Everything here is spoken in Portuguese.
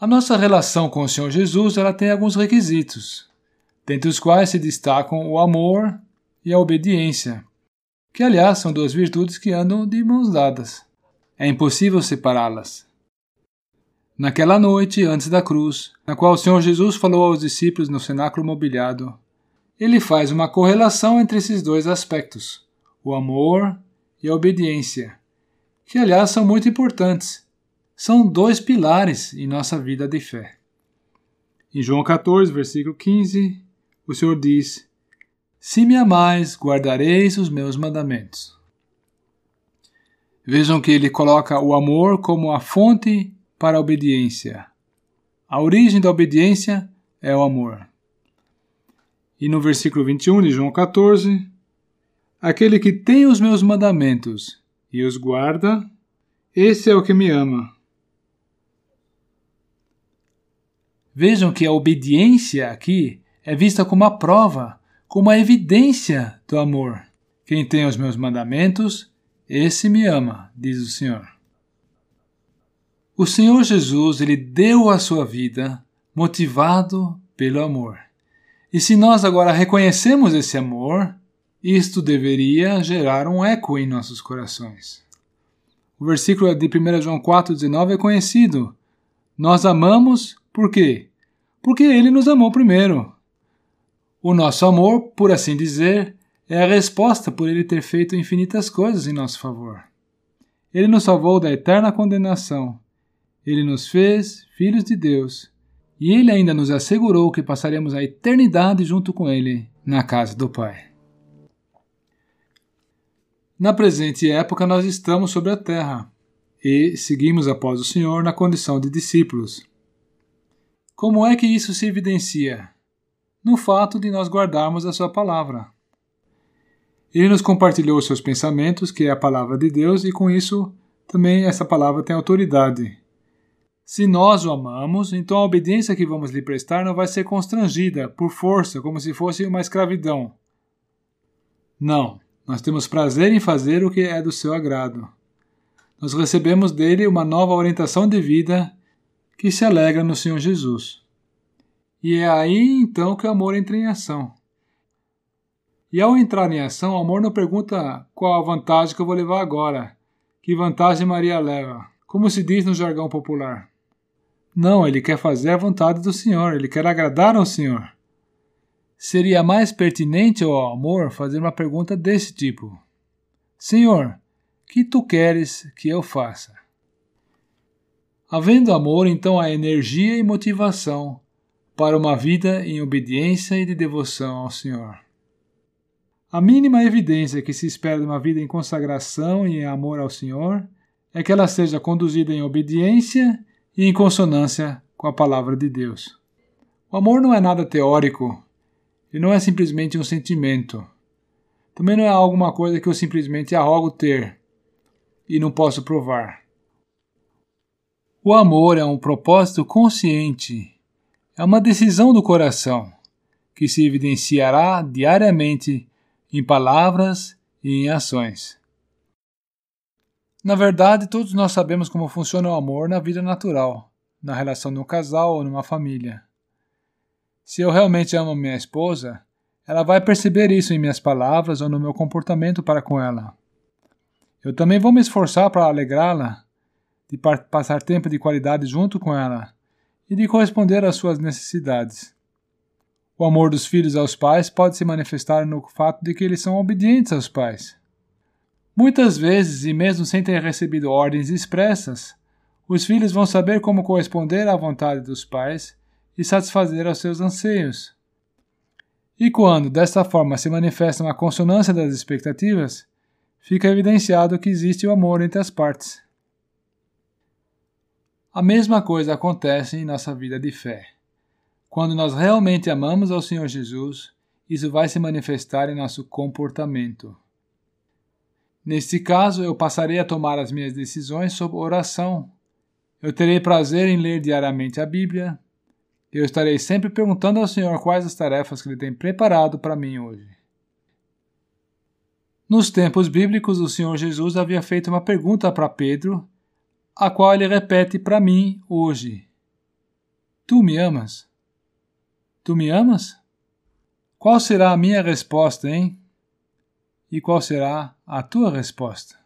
A nossa relação com o Senhor Jesus ela tem alguns requisitos, dentre os quais se destacam o amor e a obediência, que aliás são duas virtudes que andam de mãos dadas. É impossível separá-las. Naquela noite, antes da cruz, na qual o Senhor Jesus falou aos discípulos no cenáculo mobiliado, ele faz uma correlação entre esses dois aspectos, o amor e a obediência, que aliás são muito importantes. São dois pilares em nossa vida de fé. Em João 14, versículo 15, o Senhor diz: Se me amais, guardareis os meus mandamentos. Vejam que ele coloca o amor como a fonte para a obediência. A origem da obediência é o amor. E no versículo 21 de João 14, aquele que tem os meus mandamentos e os guarda, esse é o que me ama. Vejam que a obediência aqui é vista como a prova, como a evidência do amor. Quem tem os meus mandamentos, esse me ama, diz o Senhor. O Senhor Jesus, ele deu a sua vida motivado pelo amor. E se nós agora reconhecemos esse amor, isto deveria gerar um eco em nossos corações. O versículo de 1 João 4,19 é conhecido. Nós amamos por quê? Porque ele nos amou primeiro. O nosso amor, por assim dizer, é a resposta por ele ter feito infinitas coisas em nosso favor. Ele nos salvou da eterna condenação ele nos fez filhos de Deus e ele ainda nos assegurou que passaremos a eternidade junto com ele na casa do Pai. Na presente época, nós estamos sobre a terra e seguimos após o Senhor na condição de discípulos. Como é que isso se evidencia? No fato de nós guardarmos a Sua palavra. Ele nos compartilhou os seus pensamentos, que é a palavra de Deus, e com isso também essa palavra tem autoridade. Se nós o amamos, então a obediência que vamos lhe prestar não vai ser constrangida por força, como se fosse uma escravidão. Não, nós temos prazer em fazer o que é do seu agrado. Nós recebemos dele uma nova orientação de vida que se alegra no Senhor Jesus. E é aí então que o amor entra em ação. E ao entrar em ação, o amor não pergunta qual a vantagem que eu vou levar agora, que vantagem Maria leva, como se diz no jargão popular. Não, ele quer fazer a vontade do Senhor, ele quer agradar ao Senhor. Seria mais pertinente ao amor fazer uma pergunta desse tipo: Senhor, que tu queres que eu faça? Havendo amor, então há energia e motivação para uma vida em obediência e de devoção ao Senhor. A mínima evidência que se espera de uma vida em consagração e em amor ao Senhor é que ela seja conduzida em obediência e em consonância com a palavra de Deus. O amor não é nada teórico, e não é simplesmente um sentimento. Também não é alguma coisa que eu simplesmente arrogo ter e não posso provar. O amor é um propósito consciente, é uma decisão do coração que se evidenciará diariamente em palavras e em ações. Na verdade, todos nós sabemos como funciona o amor na vida natural, na relação de um casal ou numa família. Se eu realmente amo minha esposa, ela vai perceber isso em minhas palavras ou no meu comportamento para com ela. Eu também vou me esforçar para alegrá-la, de passar tempo de qualidade junto com ela e de corresponder às suas necessidades. O amor dos filhos aos pais pode se manifestar no fato de que eles são obedientes aos pais. Muitas vezes, e mesmo sem ter recebido ordens expressas, os filhos vão saber como corresponder à vontade dos pais e satisfazer aos seus anseios. E quando, desta forma, se manifesta uma consonância das expectativas, fica evidenciado que existe o amor entre as partes. A mesma coisa acontece em nossa vida de fé. Quando nós realmente amamos ao Senhor Jesus, isso vai se manifestar em nosso comportamento. Neste caso, eu passarei a tomar as minhas decisões sob oração. Eu terei prazer em ler diariamente a Bíblia. Eu estarei sempre perguntando ao Senhor quais as tarefas que Ele tem preparado para mim hoje. Nos tempos bíblicos, o Senhor Jesus havia feito uma pergunta para Pedro, a qual ele repete para mim hoje. Tu me amas? Tu me amas? Qual será a minha resposta, hein? E qual será a tua resposta?